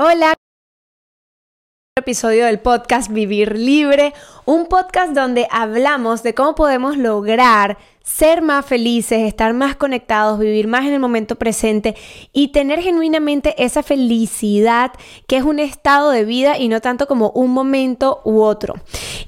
Hola, episodio del podcast Vivir Libre, un podcast donde hablamos de cómo podemos lograr ser más felices, estar más conectados, vivir más en el momento presente y tener genuinamente esa felicidad que es un estado de vida y no tanto como un momento u otro.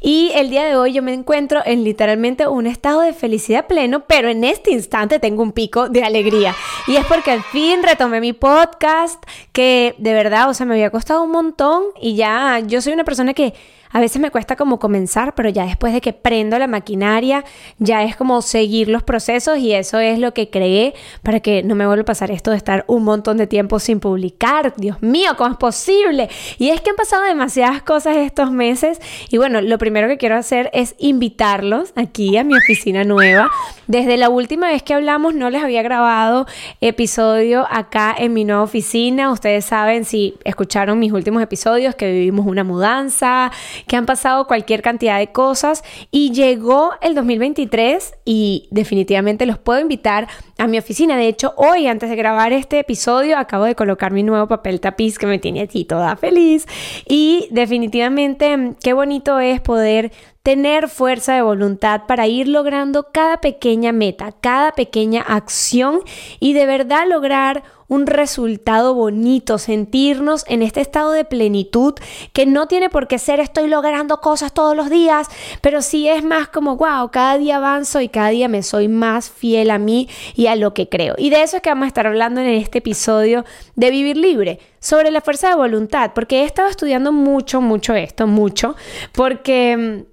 Y el día de hoy yo me encuentro en literalmente un estado de felicidad pleno, pero en este instante tengo un pico de alegría. Y es porque al fin retomé mi podcast, que de verdad, o sea, me había costado un montón y ya yo soy una persona que a veces me cuesta como comenzar, pero ya después de que prendo la maquinaria, ya es como seguir los procesos y eso es lo que creé para que no me vuelva a pasar esto de estar un montón de tiempo sin publicar. Dios mío, ¿cómo es posible? Y es que han pasado demasiadas cosas estos meses y bueno, lo primero que quiero hacer es invitarlos aquí a mi oficina nueva. Desde la última vez que hablamos no les había grabado episodio acá en mi nueva oficina. Ustedes saben si escucharon mis últimos episodios que vivimos una mudanza, que han pasado cualquier cantidad de cosas y llegó el 2023 y definitivamente los puedo invitar a mi oficina. De hecho, hoy antes de grabar este episodio acabo de colocar mi nuevo papel tapiz que me tiene aquí toda feliz y definitivamente qué bonito es poder tener fuerza de voluntad para ir logrando cada pequeña meta, cada pequeña acción y de verdad lograr un resultado bonito, sentirnos en este estado de plenitud que no tiene por qué ser estoy logrando cosas todos los días, pero sí es más como, wow, cada día avanzo y cada día me soy más fiel a mí y a lo que creo. Y de eso es que vamos a estar hablando en este episodio de Vivir Libre, sobre la fuerza de voluntad, porque he estado estudiando mucho, mucho esto, mucho, porque,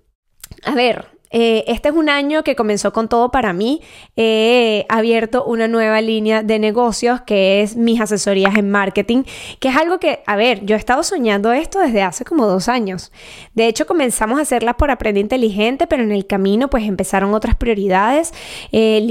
a ver, eh, este es un año que comenzó con todo para mí. He abierto una nueva línea de negocios que es mis asesorías en marketing, que es algo que, a ver, yo he estado soñando esto desde hace como dos años. De hecho, comenzamos a hacerlas por Aprende Inteligente, pero en el camino pues empezaron otras prioridades. Eh,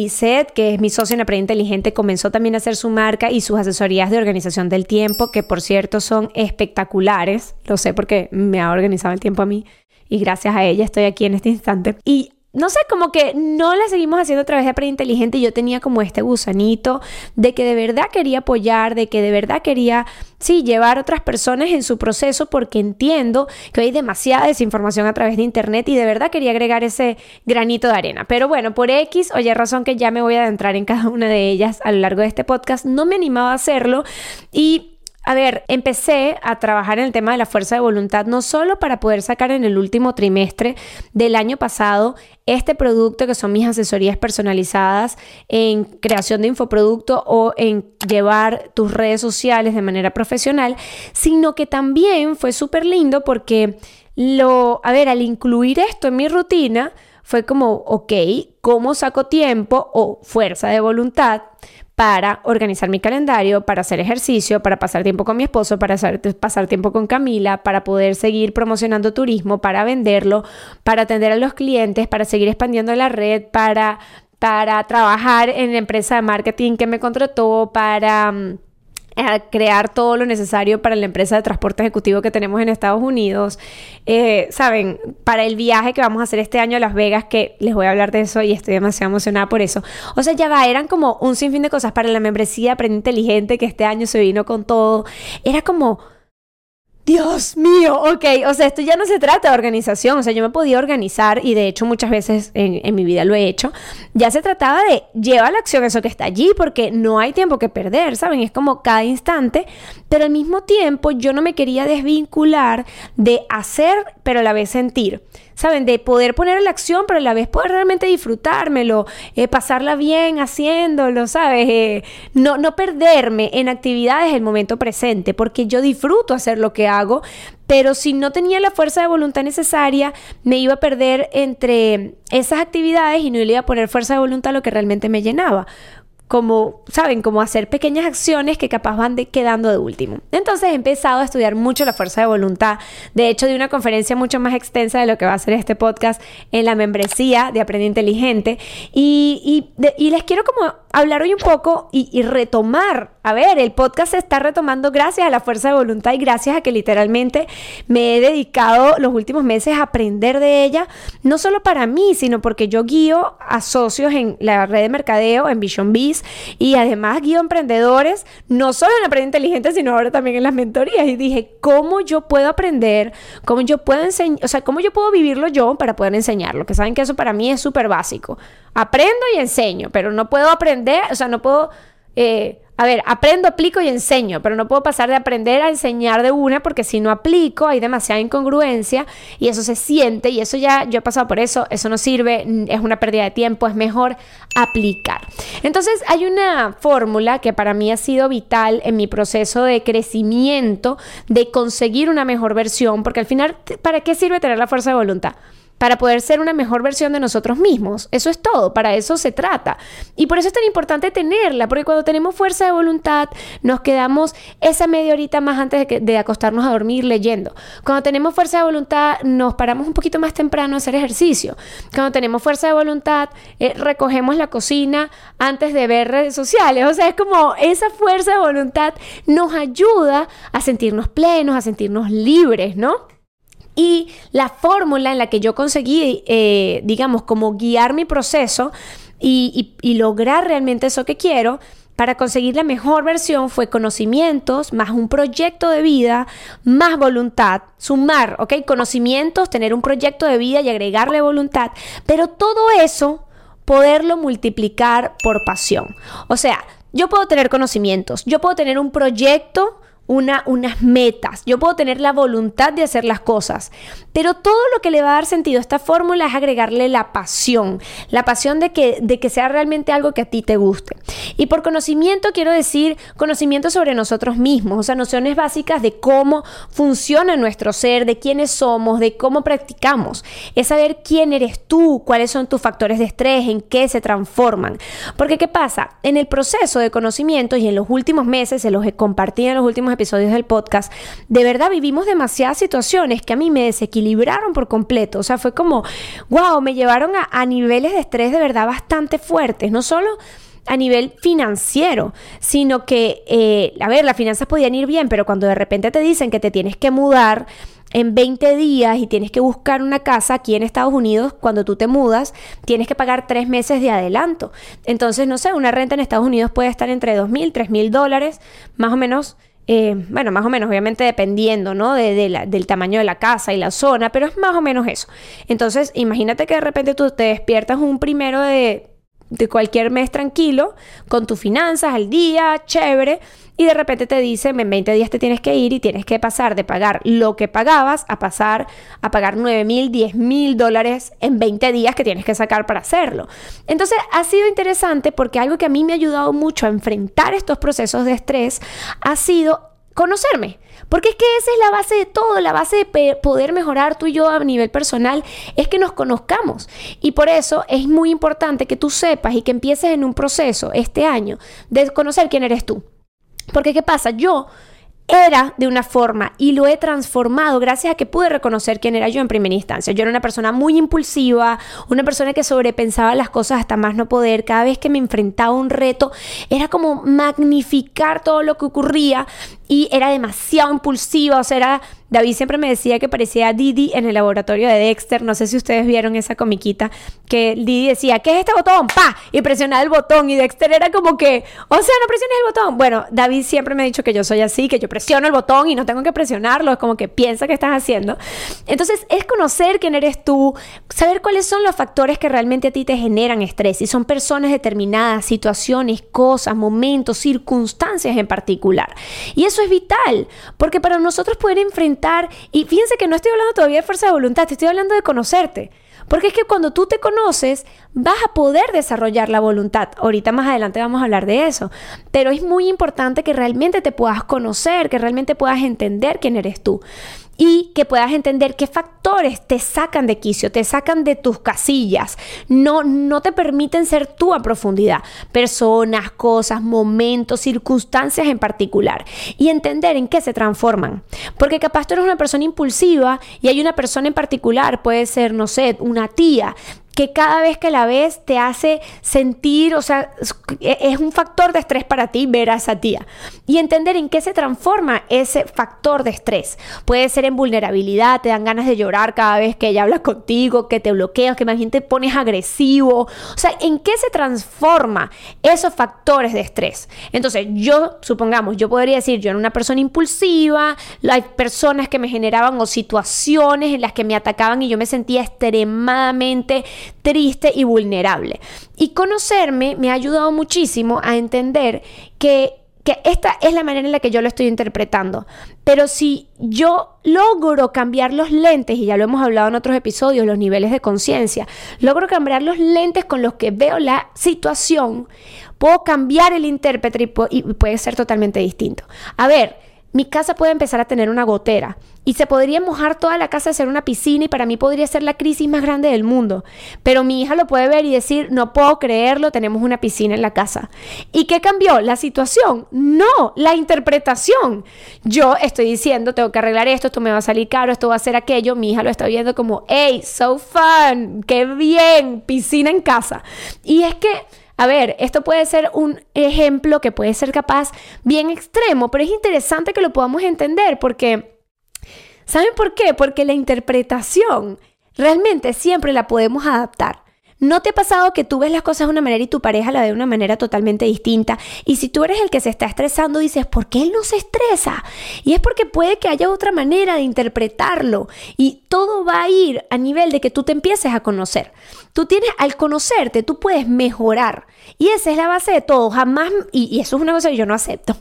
que es mi socio en Aprende Inteligente, comenzó también a hacer su marca y sus asesorías de organización del tiempo, que por cierto son espectaculares. Lo sé porque me ha organizado el tiempo a mí y gracias a ella estoy aquí en este instante. Y no sé, como que no la seguimos haciendo a través de Aprende Inteligente y yo tenía como este gusanito de que de verdad quería apoyar, de que de verdad quería, sí, llevar a otras personas en su proceso porque entiendo que hay demasiada desinformación a través de Internet y de verdad quería agregar ese granito de arena. Pero bueno, por X oye razón que ya me voy a adentrar en cada una de ellas a lo largo de este podcast, no me animaba a hacerlo y a ver, empecé a trabajar en el tema de la fuerza de voluntad, no solo para poder sacar en el último trimestre del año pasado este producto que son mis asesorías personalizadas en creación de infoproducto o en llevar tus redes sociales de manera profesional, sino que también fue súper lindo porque lo, a ver, al incluir esto en mi rutina, fue como, ok, ¿cómo saco tiempo o fuerza de voluntad para organizar mi calendario, para hacer ejercicio, para pasar tiempo con mi esposo, para pasar tiempo con Camila, para poder seguir promocionando turismo, para venderlo, para atender a los clientes, para seguir expandiendo la red, para, para trabajar en la empresa de marketing que me contrató, para mm, a crear todo lo necesario para la empresa de transporte ejecutivo que tenemos en Estados Unidos. Eh, Saben, para el viaje que vamos a hacer este año a Las Vegas, que les voy a hablar de eso y estoy demasiado emocionada por eso. O sea, ya va, eran como un sinfín de cosas para la membresía Aprende Inteligente que este año se vino con todo. Era como Dios mío, ok, o sea, esto ya no se trata de organización, o sea, yo me podía organizar y de hecho muchas veces en, mi vida lo he hecho, ya se trataba de llevar la acción eso que está allí porque no hay tiempo que perder, ¿saben? Es como cada instante, pero al mismo tiempo yo no me quería desvincular de hacer, pero a la vez sentir. ¿Saben? De poder poner la acción, pero a la vez poder realmente disfrutármelo, eh, pasarla bien haciéndolo, ¿sabes? Eh, no, no perderme en actividades el momento presente, porque yo disfruto hacer lo que hago, pero si no tenía la fuerza de voluntad necesaria, me iba a perder entre esas actividades y no le iba a poner fuerza de voluntad a lo que realmente me llenaba como, ¿saben? Como hacer pequeñas acciones que capaz van quedando de último. Entonces he empezado a estudiar mucho la fuerza de voluntad. De hecho, de una conferencia mucho más extensa de lo que va a ser este podcast en la membresía de Aprende Inteligente. Y, y, les quiero como hablar hoy un poco y, y, retomar. A ver, el podcast se está retomando gracias a la fuerza de voluntad y gracias a que literalmente me he dedicado los últimos meses a aprender de ella, no solo para mí, sino porque yo guío a socios en la red de mercadeo, en Vision Biz Y además guío emprendedores, no solo en Aprende Inteligente, sino ahora también en las mentorías. Y dije, ¿cómo yo puedo aprender? ¿Cómo yo puedo enseñar? O sea, ¿cómo yo puedo vivirlo yo para poder enseñarlo? Que saben que eso para mí es súper básico. Aprendo y enseño, pero no puedo aprender, o sea, no puedo... Eh, a ver, aprendo, aplico y enseño, pero no puedo pasar de aprender a enseñar de una porque si no aplico hay demasiada incongruencia y eso se siente y eso ya, yo he pasado por eso, eso no sirve, es una pérdida de tiempo, es mejor aplicar. Entonces hay una fórmula que para mí ha sido vital en mi proceso de crecimiento, de conseguir una mejor versión, porque al final, ¿para qué sirve tener la fuerza de voluntad? Para poder ser una mejor versión de nosotros mismos. Eso es todo, para eso se trata. Y por eso es tan importante tenerla, porque cuando tenemos fuerza de voluntad, nos quedamos esa media horita más antes de, acostarnos a dormir leyendo. Cuando tenemos fuerza de voluntad, nos paramos un poquito más temprano a hacer ejercicio. Cuando tenemos fuerza de voluntad, eh, recogemos la cocina antes de ver redes sociales. O sea, es como esa fuerza de voluntad nos ayuda a sentirnos plenos, a sentirnos libres, ¿no? Y la fórmula en la que yo conseguí, eh, digamos, como guiar mi proceso y, lograr realmente eso que quiero, para conseguir la mejor versión fue conocimientos más un proyecto de vida más voluntad, sumar, ¿ok? Conocimientos, tener un proyecto de vida y agregarle voluntad, pero todo eso poderlo multiplicar por pasión. O sea, yo puedo tener conocimientos, yo puedo tener un proyecto una, unas metas, yo puedo tener la voluntad de hacer las cosas, pero todo lo que le va a dar sentido a esta fórmula es agregarle la pasión, la pasión de que, de que sea realmente algo que a ti te guste. Y por conocimiento quiero decir conocimiento sobre nosotros mismos, o sea, nociones básicas de cómo funciona nuestro ser, de quiénes somos, de cómo practicamos. Es saber quién eres tú, cuáles son tus factores de estrés, en qué se transforman. Porque ¿qué pasa? En el proceso de conocimiento y en los últimos meses, se los he compartido en los últimos episodios del podcast, de verdad vivimos demasiadas situaciones que a mí me desequilibraron por completo. O sea, fue como, wow, me llevaron a, niveles de estrés de verdad bastante fuertes. No solo a nivel financiero, sino que, eh, a ver, las finanzas podían ir bien, pero cuando de repente te dicen que te tienes que mudar en 20 días y tienes que buscar una casa aquí en Estados Unidos, cuando tú te mudas, tienes que pagar tres meses de adelanto. Entonces, no sé, una renta en Estados Unidos puede estar entre 2 mil, 3 mil dólares, más o menos eh, bueno, más o menos, obviamente dependiendo, ¿no? del tamaño de la casa y la zona, pero es más o menos eso. Entonces, imagínate que de repente tú te despiertas un primero de, de cualquier mes tranquilo, con tus finanzas al día, chévere, y de repente te dicen, en 20 días te tienes que ir y tienes que pasar de pagar lo que pagabas a pasar a pagar 9 mil, 10 mil dólares en 20 días que tienes que sacar para hacerlo. Entonces ha sido interesante porque algo que a mí me ha ayudado mucho a enfrentar estos procesos de estrés ha sido conocerme. Porque es que esa es la base de todo, la base de poder mejorar tú y yo a nivel personal, es que nos conozcamos. Y por eso es muy importante que tú sepas y que empieces en un proceso este año de conocer quién eres tú. Porque ¿qué pasa? Yo era de una forma y lo he transformado gracias a que pude reconocer quién era yo en primera instancia. Yo era una persona muy impulsiva, una persona que sobrepensaba las cosas hasta más no poder. Cada vez que me enfrentaba a un reto era como magnificar todo lo que ocurría y era demasiado impulsiva, o sea, era David siempre me decía que parecía Didi en el laboratorio de Dexter. No sé si ustedes vieron esa comiquita que Didi decía, ¿qué es este botón? ¡Pa! Y presionaba el botón. Y Dexter era como que, o sea, no presiones el botón. Bueno, David siempre me ha dicho que yo soy así, que yo presiono el botón y no tengo que presionarlo. Es como que piensa que estás haciendo. Entonces, es conocer quién eres tú, saber cuáles son los factores que realmente a ti te generan estrés. Si son personas determinadas, situaciones, cosas, momentos, circunstancias en particular. Y eso es vital, porque para nosotros poder enfrentar y fíjense que no estoy hablando todavía de fuerza de voluntad, te estoy hablando de conocerte. Porque es que cuando tú te conoces, vas a poder desarrollar la voluntad. Ahorita más adelante vamos a hablar de eso. Pero es muy importante que realmente te puedas conocer, que realmente puedas entender quién eres tú y que puedas entender qué factores te sacan de quicio, te sacan de tus casillas, no, no te permiten ser tú a profundidad, personas, cosas, momentos, circunstancias en particular. Y entender en qué se transforman. Porque capaz tú eres una persona impulsiva y hay una persona en particular, puede ser, no sé, una tía que cada vez que la ves te hace sentir, o sea, es un factor de estrés para ti ver a esa tía. Y entender en qué se transforma ese factor de estrés. Puede ser en vulnerabilidad, te dan ganas de llorar cada vez que ella habla contigo, que te bloqueas, que más bien te pones agresivo. O sea, ¿en qué se transforma esos factores de estrés? Entonces, yo, supongamos, yo podría decir, yo era una persona impulsiva, hay personas que me generaban o situaciones en las que me atacaban y yo me sentía extremadamente triste y vulnerable. Y conocerme me ha ayudado muchísimo a entender que que esta es la manera en la que yo lo estoy interpretando. Pero si yo logro cambiar los lentes, y ya lo hemos hablado en otros episodios, los niveles de conciencia, logro cambiar los lentes con los que veo la situación, puedo cambiar el intérprete y puede ser totalmente distinto. A ver, mi casa puede empezar a tener una gotera y se podría mojar toda la casa, hacer una piscina y para mí podría ser la crisis más grande del mundo. Pero mi hija lo puede ver y decir, no puedo creerlo, tenemos una piscina en la casa. ¿Y qué cambió? ¿La situación? No, la interpretación. Yo estoy diciendo, tengo que arreglar esto, esto me va a salir caro, esto va a ser aquello. Mi hija lo está viendo como, hey, so fun, qué bien, piscina en casa. Y es que a ver, esto puede ser un ejemplo que puede ser capaz bien extremo, pero es interesante que lo podamos entender porque, ¿saben por qué? Porque la interpretación realmente siempre la podemos adaptar. ¿No te ha pasado que tú ves las cosas de una manera y tu pareja la ve de una manera totalmente distinta? Y si tú eres el que se está estresando, dices, ¿por qué él no se estresa? Y es porque puede que haya otra manera de interpretarlo. Y todo va a ir a nivel de que tú te empieces a conocer. Tú tienes, al conocerte, tú puedes mejorar. Y esa es la base de todo. Jamás, y, eso es una cosa que yo no acepto.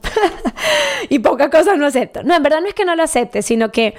y pocas cosas no acepto. No, en verdad no es que no lo acepte, sino que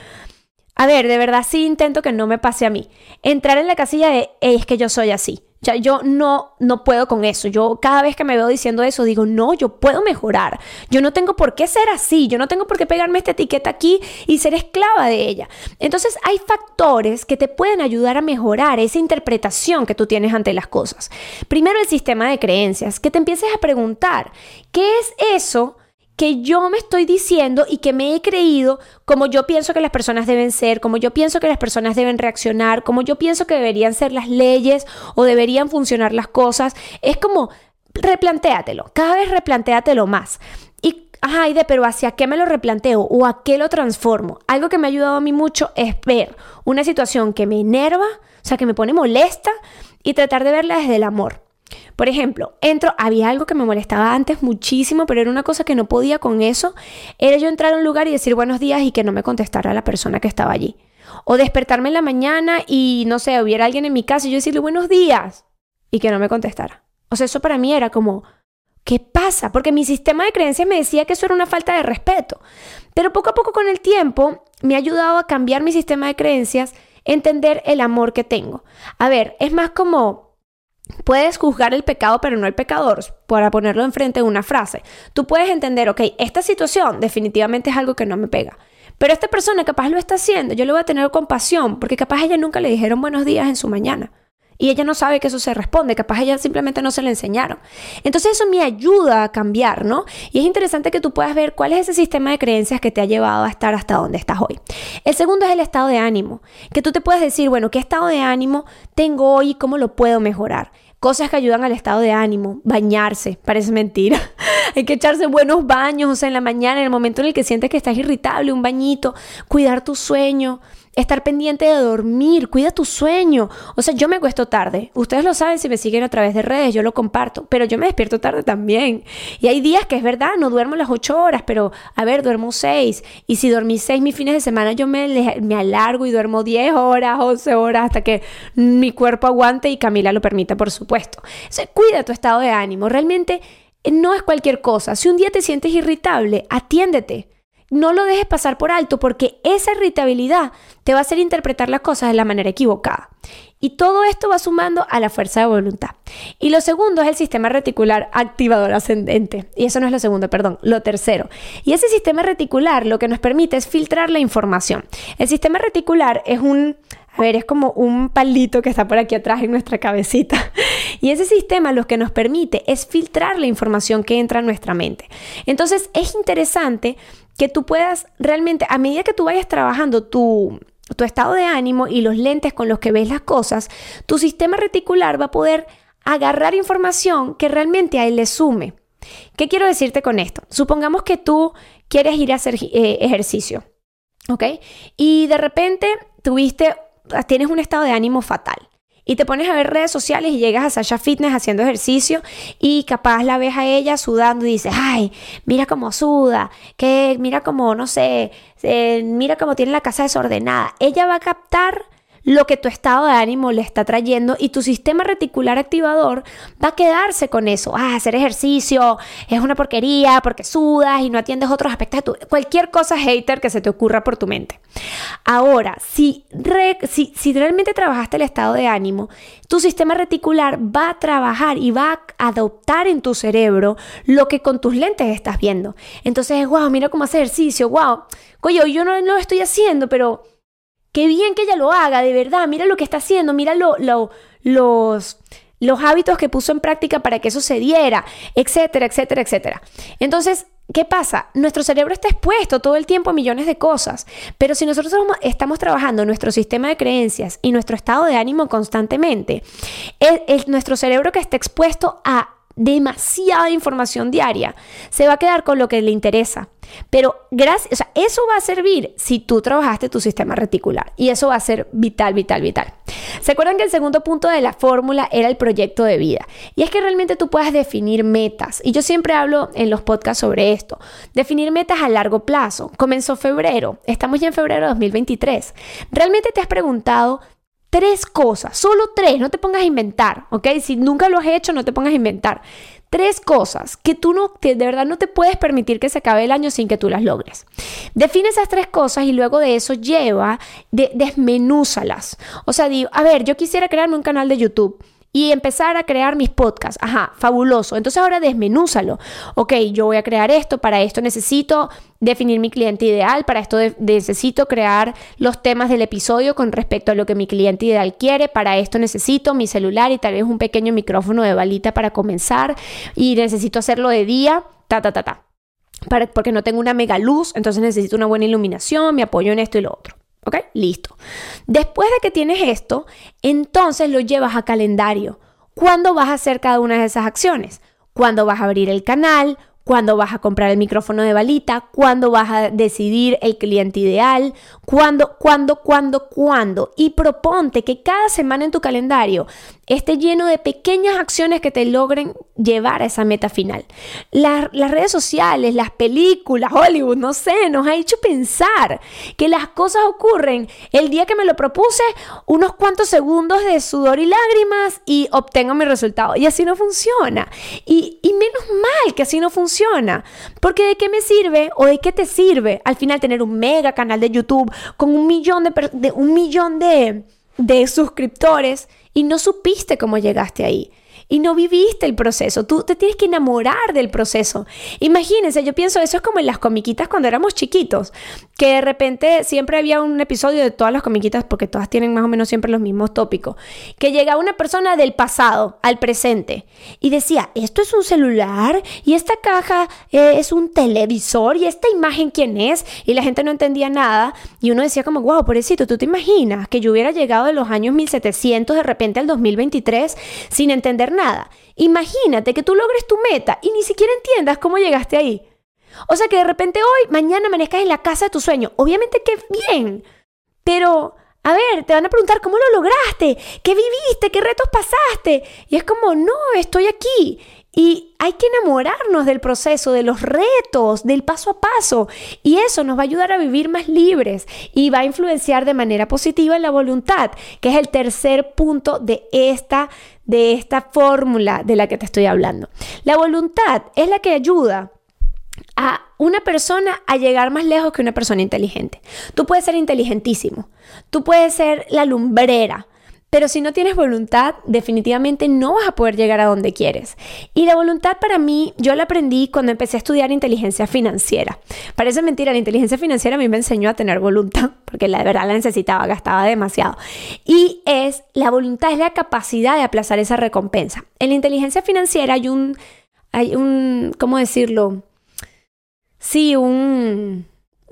a ver, de verdad sí intento que no me pase a mí. Entrar en la casilla de es que yo soy así. Ya yo no no puedo con eso. Yo cada vez que me veo diciendo eso digo, "No, yo puedo mejorar. Yo no tengo por qué ser así. Yo no tengo por qué pegarme esta etiqueta aquí y ser esclava de ella." Entonces, hay factores que te pueden ayudar a mejorar esa interpretación que tú tienes ante las cosas. Primero el sistema de creencias, que te empieces a preguntar, ¿qué es eso? Que yo me estoy diciendo y que me he creído como yo pienso que las personas deben ser, como yo pienso que las personas deben reaccionar, como yo pienso que deberían ser las leyes o deberían funcionar las cosas. Es como, replantéatelo, cada vez replantéatelo más. Y, ajá, de, pero ¿hacia qué me lo replanteo o a qué lo transformo? Algo que me ha ayudado a mí mucho es ver una situación que me enerva, o sea, que me pone molesta y tratar de verla desde el amor. Por ejemplo, entro, había algo que me molestaba antes muchísimo, pero era una cosa que no podía con eso, era yo entrar a un lugar y decir buenos días y que no me contestara la persona que estaba allí. O despertarme en la mañana y, no sé, hubiera alguien en mi casa y yo decirle buenos días y que no me contestara. O sea, eso para mí era como, ¿qué pasa? Porque mi sistema de creencias me decía que eso era una falta de respeto. Pero poco a poco con el tiempo me ha ayudado a cambiar mi sistema de creencias, entender el amor que tengo. A ver, es más como Puedes juzgar el pecado, pero no el pecador, para ponerlo enfrente de una frase. Tú puedes entender, ok, esta situación definitivamente es algo que no me pega. Pero esta persona capaz lo está haciendo, yo le voy a tener compasión, porque capaz ella nunca le dijeron buenos días en su mañana. Y ella no sabe que eso se responde, capaz ella simplemente no se le enseñaron. Entonces eso me ayuda a cambiar, ¿no? Y es interesante que tú puedas ver cuál es ese sistema de creencias que te ha llevado a estar hasta donde estás hoy. El segundo es el estado de ánimo, que tú te puedes decir, bueno, ¿qué estado de ánimo tengo hoy y cómo lo puedo mejorar? Cosas que ayudan al estado de ánimo, bañarse, parece mentira. Hay que echarse buenos baños, o sea, en la mañana, en el momento en el que sientes que estás irritable, un bañito, cuidar tu sueño, estar pendiente de dormir, cuida tu sueño. O sea, yo me acuesto tarde. Ustedes lo saben si me siguen a través de redes, yo lo comparto, pero yo me despierto tarde también. Y hay días que es verdad, no duermo las ocho horas, pero a ver, duermo seis. Y si dormí seis mis fines de semana, yo me, me alargo y duermo diez horas, once horas, hasta que mi cuerpo aguante y Camila lo permita, por supuesto. O sea, cuida tu estado de ánimo. Realmente eh, no es cualquier cosa. Si un día te sientes irritable, atiéndete no lo dejes pasar por alto porque esa irritabilidad te va a hacer interpretar las cosas de la manera equivocada. Y todo esto va sumando a la fuerza de voluntad. Y lo segundo es el sistema reticular activador ascendente. Y eso no es lo segundo, perdón, lo tercero. Y ese sistema reticular lo que nos permite es filtrar la información. El sistema reticular es un, a ver, es como un palito que está por aquí atrás en nuestra cabecita. Y ese sistema lo que nos permite es filtrar la información que entra en nuestra mente. Entonces es interesante que tú puedas realmente, a medida que tú vayas trabajando tu, tu estado de ánimo y los lentes con los que ves las cosas, tu sistema reticular va a poder agarrar información que realmente a él le sume. ¿Qué quiero decirte con esto? Supongamos que tú quieres ir a hacer eh, ejercicio, ¿ok? Y de repente tuviste, tienes un estado de ánimo fatal y te pones a ver redes sociales y llegas a Sasha Fitness haciendo ejercicio y capaz la ves a ella sudando y dices, ay, mira cómo suda, que mira cómo, no sé, eh, mira cómo tiene la casa desordenada. Ella va a captar lo que tu estado de ánimo le está trayendo y tu sistema reticular activador va a quedarse con eso. Ah, hacer ejercicio es una porquería porque sudas y no atiendes otros aspectos de tu... Cualquier cosa hater que se te ocurra por tu mente. Ahora, si, si, realmente trabajaste el estado de ánimo, tu sistema reticular va a trabajar y va a adoptar en tu cerebro lo que con tus lentes estás viendo. Entonces, wow, mira cómo hace ejercicio, wow. Oye, yo no lo estoy haciendo, pero Qué bien que ella lo haga, de verdad. Mira lo que está haciendo, mira lo, los, los hábitos que puso en práctica para que eso se diera, etcétera, etcétera, etcétera. Entonces, ¿qué pasa? Nuestro cerebro está expuesto todo el tiempo a millones de cosas, pero si nosotros estamos trabajando nuestro sistema de creencias y nuestro estado de ánimo constantemente, es nuestro cerebro que está expuesto a demasiada información diaria, se va a quedar con lo que le interesa. Pero gracias, o eso va a servir si tú trabajaste tu sistema reticular y eso va a ser vital, vital, vital. ¿Se acuerdan que el segundo punto de la fórmula era el proyecto de vida? Y es que realmente tú puedas definir metas. Y yo siempre hablo en los podcasts sobre esto. Definir metas a largo plazo. Comenzó febrero, estamos ya en febrero de 2023. ¿Realmente te has preguntado Tres cosas, solo tres, no te pongas a inventar, ¿ok? Si nunca lo has hecho, no te pongas a inventar. Tres cosas que tú no, de verdad no te puedes permitir que se acabe el año sin que tú las logres. Define esas tres cosas y luego de eso lleva, de, desmenúzalas. O sea, digo, a ver, yo quisiera crearme un canal de YouTube y empezar a crear mis podcasts. Ajá, fabuloso. Entonces ahora desmenúzalo. Ok, yo voy a crear esto, para esto necesito definir mi cliente ideal, para esto necesito crear los temas del episodio con respecto a lo que mi cliente ideal quiere, para esto necesito mi celular y tal vez un pequeño micrófono de balita para comenzar y necesito hacerlo de día, ta, ta, ta, ta. Porque no tengo una mega luz, entonces necesito una buena iluminación, me apoyo en esto y lo otro. ¿Ok? Listo. Después de que tienes esto, entonces lo llevas a calendario. ¿Cuándo vas a hacer cada una de esas acciones? ¿Cuándo vas a abrir el canal? Cuándo vas a comprar el micrófono de balita, cuándo vas a decidir el cliente ideal, cuándo, cuándo, cuándo, cuándo. Y proponte que cada semana en tu calendario esté lleno de pequeñas acciones que te logren llevar a esa meta final. las redes sociales, las películas, Hollywood, no sé, nos ha hecho pensar que las cosas ocurren el día que me lo propuse, unos cuantos segundos de sudor y lágrimas y obtengo mi resultado. Y así no funciona. Y, y menos mal que así no funciona porque de qué me sirve o de qué te sirve al final tener un mega canal de YouTube con un millón de, un millón de, de suscriptores y no supiste cómo llegaste ahí y no viviste el proceso. Tú te tienes que enamorar del proceso. Imagínense, yo pienso, eso es como en las comiquitas cuando éramos chiquitos, que de repente siempre había un episodio de todas las comiquitas, porque todas tienen más o menos siempre los mismos tópicos, que llegaba una persona del pasado al presente y decía, esto es un celular y esta caja eh, es un televisor y esta imagen quién es y la gente no entendía nada y uno decía como, wow, pobrecito, ¿tú te imaginas que yo hubiera llegado de los años 1700 de repente al 2023 sin entender nada. Imagínate que tú logres tu meta y ni siquiera entiendas cómo llegaste ahí. O sea que de repente hoy, mañana amanezcas en la casa de tu sueño. Obviamente que bien. Pero, a ver, te van a preguntar cómo lo lograste, qué viviste, qué retos pasaste. Y es como, no, estoy aquí. Y hay que enamorarnos del proceso, de los retos, del paso a paso. Y eso nos va a ayudar a vivir más libres y va a influenciar de manera positiva en la voluntad, que es el tercer punto de esta, de esta fórmula de la que te estoy hablando. La voluntad es la que ayuda a una persona a llegar más lejos que una persona inteligente. Tú puedes ser inteligentísimo, tú puedes ser la lumbrera, pero si no tienes voluntad, definitivamente no vas a poder llegar a donde quieres. Y la voluntad para mí, yo la aprendí cuando empecé a estudiar inteligencia financiera. Parece mentira, la inteligencia financiera a mí me enseñó a tener voluntad, porque la verdad la necesitaba, gastaba demasiado. Y es, la voluntad es la capacidad de aplazar esa recompensa. En la inteligencia financiera hay un, hay un, ¿cómo decirlo? Sí, un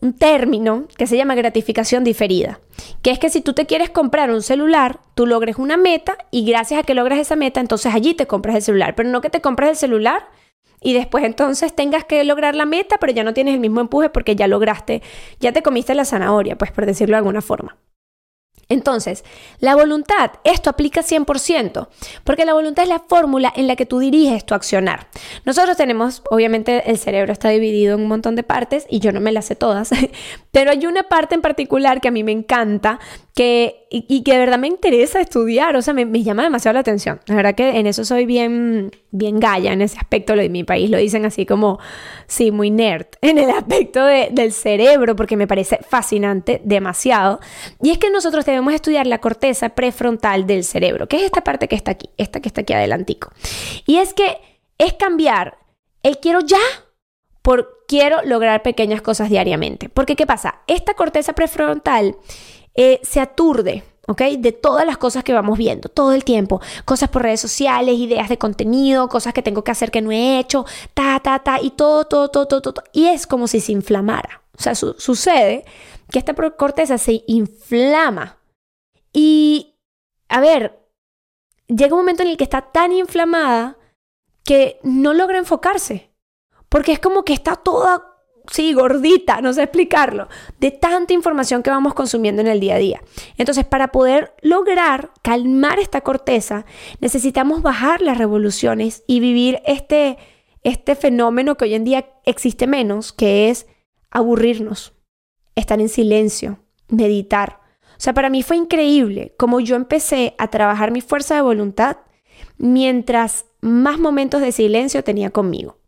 un término que se llama gratificación diferida, que es que si tú te quieres comprar un celular, tú logres una meta y gracias a que logras esa meta, entonces allí te compras el celular, pero no que te compras el celular y después entonces tengas que lograr la meta, pero ya no tienes el mismo empuje porque ya lograste, ya te comiste la zanahoria, pues por decirlo de alguna forma. Entonces, la voluntad, esto aplica 100%, porque la voluntad es la fórmula en la que tú diriges tu accionar. Nosotros tenemos, obviamente el cerebro está dividido en un montón de partes y yo no me las sé todas, pero hay una parte en particular que a mí me encanta que, y, que de verdad me interesa estudiar, o sea, me, llama demasiado la atención. La verdad que en eso soy bien, bien galla, en ese aspecto lo de mi país lo dicen así como, sí, muy nerd, en el aspecto del cerebro, porque me parece fascinante demasiado. Y es que nosotros debemos estudiar la corteza prefrontal del cerebro, que es esta parte que está aquí, esta que está aquí adelantico. Y es que es cambiar el quiero ya por quiero lograr pequeñas cosas diariamente. Porque, ¿qué pasa? Esta corteza prefrontal eh, se aturde. ¿ok? De todas las cosas que vamos viendo todo el tiempo. Cosas por redes sociales, ideas de contenido, cosas que tengo que hacer que no he hecho, ta, ta, ta, y todo, todo, todo, todo, todo. Y es como si se inflamara. O sea, sucede que esta corteza se inflama. Y, a ver, llega un momento en el que está tan inflamada que no logra enfocarse. Porque es como que está toda sí, gordita, no sé explicarlo, de tanta información que vamos consumiendo en el día a día. Entonces, para poder lograr calmar esta corteza, necesitamos bajar las revoluciones y vivir este, este fenómeno que hoy en día existe menos, que es aburrirnos, estar en silencio, meditar. Sea, para mí fue increíble como yo empecé a trabajar mi fuerza de voluntad mientras más momentos de silencio tenía conmigo.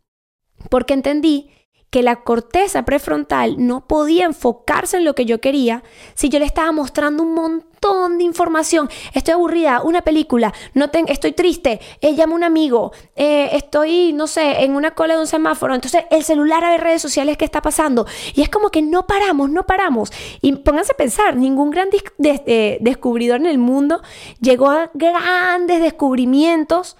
Porque entendí que la corteza prefrontal no podía enfocarse en lo que yo quería si yo le estaba mostrando un montón de información. Estoy aburrida, una película, no estoy triste, eh, llamo a un amigo, eh, estoy, no sé, en una cola de un semáforo. Entonces el celular a ver redes sociales, ¿qué está pasando? Y es como que no paramos, no paramos. Y pónganse a pensar, ningún gran descubridor en el mundo llegó a grandes descubrimientos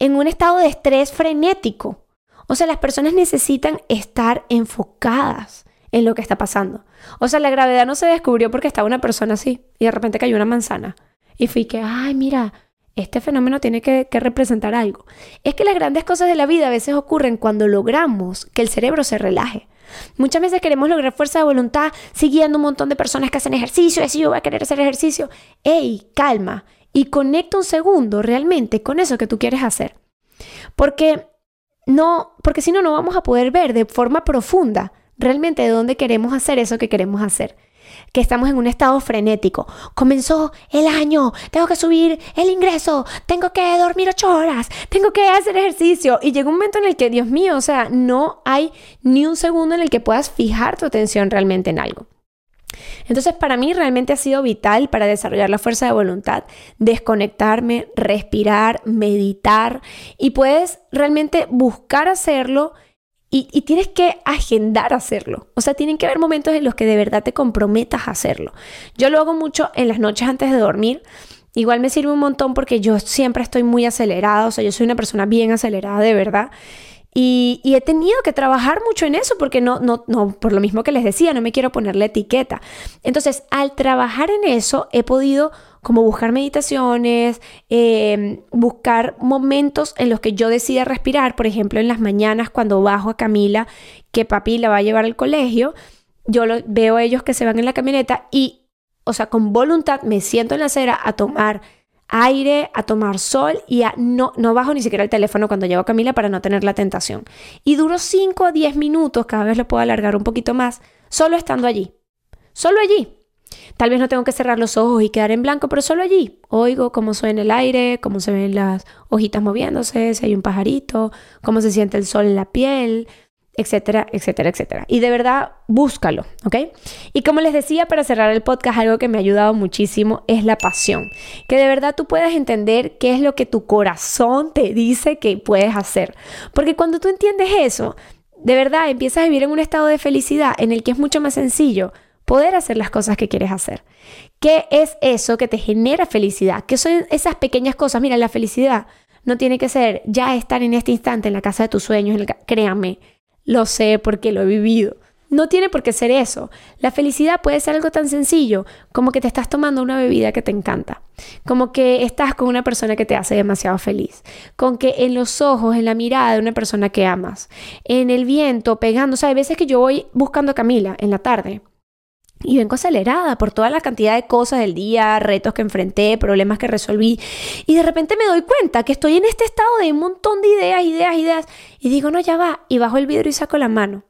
en un estado de estrés frenético. O sea, las personas necesitan estar enfocadas en lo que está pasando. O sea, la gravedad no se descubrió porque estaba una persona así y de repente cayó una manzana. Y fui que, ay, mira, este fenómeno tiene que, representar algo. Es que las grandes cosas de la vida a veces ocurren cuando logramos que el cerebro se relaje. Muchas veces queremos lograr fuerza de voluntad siguiendo un montón de personas que hacen ejercicio, así yo voy a querer hacer ejercicio. ¡Ey, calma! Y conecta un segundo realmente con eso que tú quieres hacer. Porque no, porque si no, no vamos a poder ver de forma profunda realmente de dónde queremos hacer eso que queremos hacer. Que estamos en un estado frenético. Comenzó el año, tengo que subir el ingreso, tengo que dormir ocho horas, tengo que hacer ejercicio. Y llega un momento en el que, Dios mío, o sea, no hay ni un segundo en el que puedas fijar tu atención realmente en algo. Entonces, para mí realmente ha sido vital para desarrollar la fuerza de voluntad, desconectarme, respirar, meditar y puedes realmente buscar hacerlo y, tienes que agendar hacerlo. O sea, tienen que haber momentos en los que de verdad te comprometas a hacerlo. Yo lo hago mucho en las noches antes de dormir. Igual me sirve un montón porque yo siempre estoy muy acelerada, o sea, yo soy una persona bien acelerada de verdad. Y, he tenido que trabajar mucho en eso porque no, no, no, por lo mismo que les decía, no me quiero poner la etiqueta. Entonces, al trabajar en eso, he podido como buscar meditaciones, em, buscar momentos en los que yo decida respirar, por ejemplo, en las mañanas cuando bajo a Camila, que papi la va a llevar al colegio, yo lo, veo a ellos que se van en la camioneta y, o sea, con voluntad me siento en la acera a tomar aire, a tomar sol y a no, no bajo ni siquiera el teléfono cuando llevo a Camila para no tener la tentación. Y duro 5 a 10 minutos, cada vez lo puedo alargar un poquito más, solo estando allí. Solo allí. Tal vez no tengo que cerrar los ojos y quedar en blanco, pero solo allí. Oigo cómo suena el aire, cómo se ven las hojitas moviéndose, si hay un pajarito, cómo se siente el sol en la piel, etcétera, etcétera, etcétera. Y de verdad, búscalo, ¿ok? Y como les decía, para cerrar el podcast, algo que me ha ayudado muchísimo es la pasión. Que de verdad tú puedas entender qué es lo que tu corazón te dice que puedes hacer. Porque cuando tú entiendes eso, de verdad empiezas a vivir en un estado de felicidad en el que es mucho más sencillo poder hacer las cosas que quieres hacer. ¿Qué es eso que te genera felicidad? ¿Qué son esas pequeñas cosas? Mira, la felicidad no tiene que ser ya estar en este instante en la casa de tus sueños, créanme lo sé porque lo he vivido. no tiene por qué ser eso. La felicidad puede ser algo tan sencillo como que te estás tomando una bebida que te encanta, como que estás con una persona que te hace demasiado feliz, con que en los ojos, en la mirada de una persona que amas, en el viento pegando, o sea, hay veces que yo voy buscando a Camila en la tarde y vengo acelerada por toda la cantidad de cosas del día, retos que enfrenté, problemas que resolví. Y de repente me doy cuenta que estoy en este estado de un montón de ideas, ideas, ideas. Y digo, no, ya va. Y bajo el vidrio y saco la mano.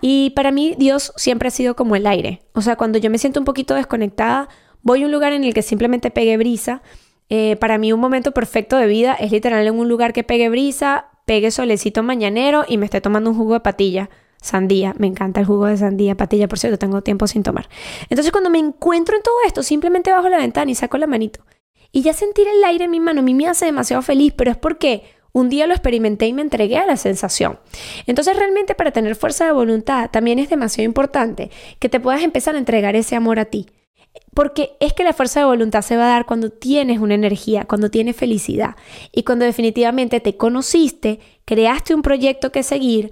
Y para mí Dios siempre ha sido como el aire. O sea, cuando yo me siento un poquito desconectada, voy a un lugar en el que simplemente pegue brisa. Eh, para mí un momento perfecto de vida es literal en un lugar que pegue brisa, pegue solecito mañanero y me esté tomando un jugo de patilla. Sandía, me encanta el jugo de sandía, patilla, por cierto, tengo tiempo sin tomar. Entonces cuando me encuentro en todo esto, simplemente bajo la ventana y saco la manito. Y ya sentir el aire en mi mano, a mí me hace demasiado feliz, pero es porque un día lo experimenté y me entregué a la sensación. Entonces realmente para tener fuerza de voluntad también es demasiado importante que te puedas empezar a entregar ese amor a ti. Porque es que la fuerza de voluntad se va a dar cuando tienes una energía, cuando tienes felicidad y cuando definitivamente te conociste, creaste un proyecto que seguir,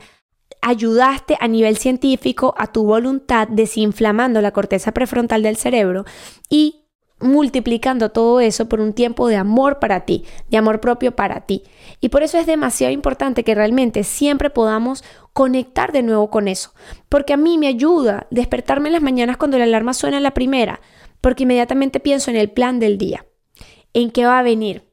ayudaste a nivel científico a tu voluntad desinflamando la corteza prefrontal del cerebro y multiplicando todo eso por un tiempo de amor para ti, de amor propio para ti. Y por eso es demasiado importante que realmente siempre podamos conectar de nuevo con eso, porque a mí me ayuda despertarme en las mañanas cuando la alarma suena la primera, porque inmediatamente pienso en el plan del día, en qué va a venir,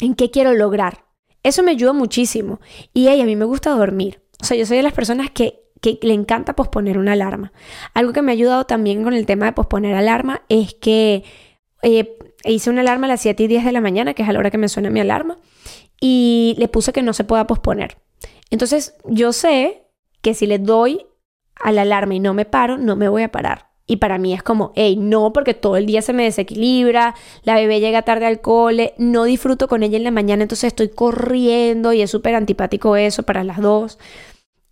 en qué quiero lograr. Eso me ayuda muchísimo. Y a mí me gusta dormir. O sea, yo soy de las personas que que le encanta posponer una alarma. Algo que me ha ayudado también con el tema de posponer alarma es que eh, hice una alarma a las 7 y 10 de la mañana, que es a la hora que me suena mi alarma, y le puse que no se pueda posponer. Entonces yo sé que si le doy a la alarma y no me paro, no me voy a parar. Y para mí es como, hey, no, porque todo el día se me desequilibra, la bebé llega tarde al cole, no disfruto con ella en la mañana, entonces estoy corriendo y es súper antipático eso para las dos.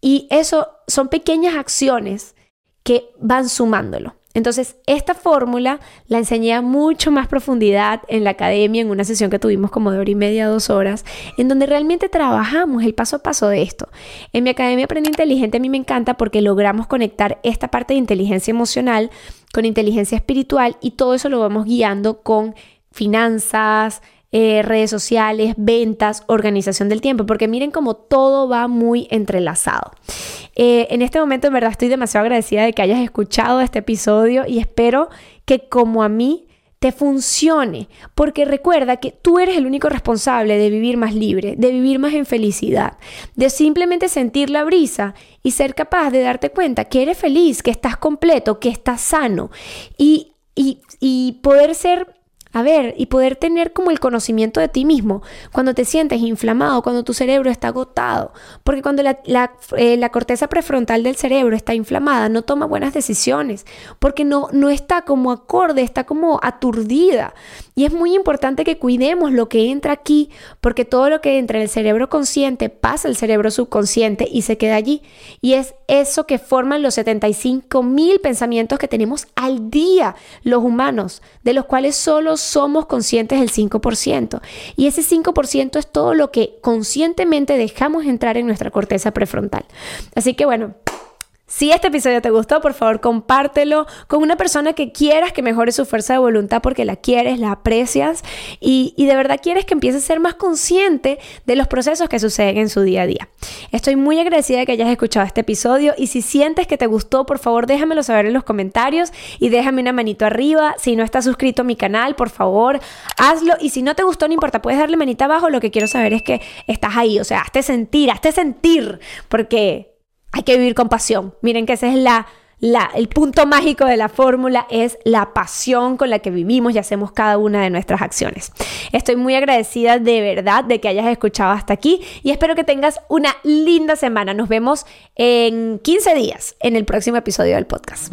Y eso son pequeñas acciones que van sumándolo. Entonces, esta fórmula la enseñé a mucho más profundidad en la academia, en una sesión que tuvimos como de hora y media, dos horas, en donde realmente trabajamos el paso a paso de esto. En mi academia Aprende Inteligente a mí me encanta porque logramos conectar esta parte de inteligencia emocional con inteligencia espiritual y todo eso lo vamos guiando con finanzas, eh, redes sociales, ventas, organización del tiempo, porque miren cómo todo va muy entrelazado. Eh, en este momento en verdad estoy demasiado agradecida de que hayas escuchado este episodio y espero que como a mí te funcione, porque recuerda que tú eres el único responsable de vivir más libre, de vivir más en felicidad, de simplemente sentir la brisa y ser capaz de darte cuenta que eres feliz, que estás completo, que estás sano y, y, y poder ser a ver, y poder tener como el conocimiento de ti mismo cuando te sientes inflamado, cuando tu cerebro está agotado. Porque cuando la, eh, la, corteza prefrontal del cerebro está inflamada, no toma buenas decisiones, porque no, no está como acorde, está como aturdida. Y es muy importante que cuidemos lo que entra aquí, porque todo lo que entra en el cerebro consciente pasa al cerebro subconsciente y se queda allí. Y es eso que forman los 75 mil pensamientos que tenemos al día los humanos, de los cuales solo somos conscientes del 5%. Y ese 5% es todo lo que conscientemente dejamos entrar en nuestra corteza prefrontal. Así que bueno, si este episodio te gustó, por favor compártelo con una persona que quieras que mejore su fuerza de voluntad porque la quieres, la aprecias y, de verdad quieres que empiece a ser más consciente de los procesos que suceden en su día a día. Estoy muy agradecida de que hayas escuchado este episodio y si sientes que te gustó, por favor déjamelo saber en los comentarios y déjame una manito arriba. Si no estás suscrito a mi canal, por favor hazlo y si no te gustó, no importa, puedes darle manita abajo. Lo que quiero saber es que estás ahí, o sea, hazte sentir, hazte sentir porque hay que vivir con pasión. Miren que ese es el punto mágico de la fórmula, es la pasión con la que vivimos y hacemos cada una de nuestras acciones. Estoy muy agradecida de verdad de que hayas escuchado hasta aquí y espero que tengas una linda semana. Nos vemos en 15 días en el próximo episodio del podcast.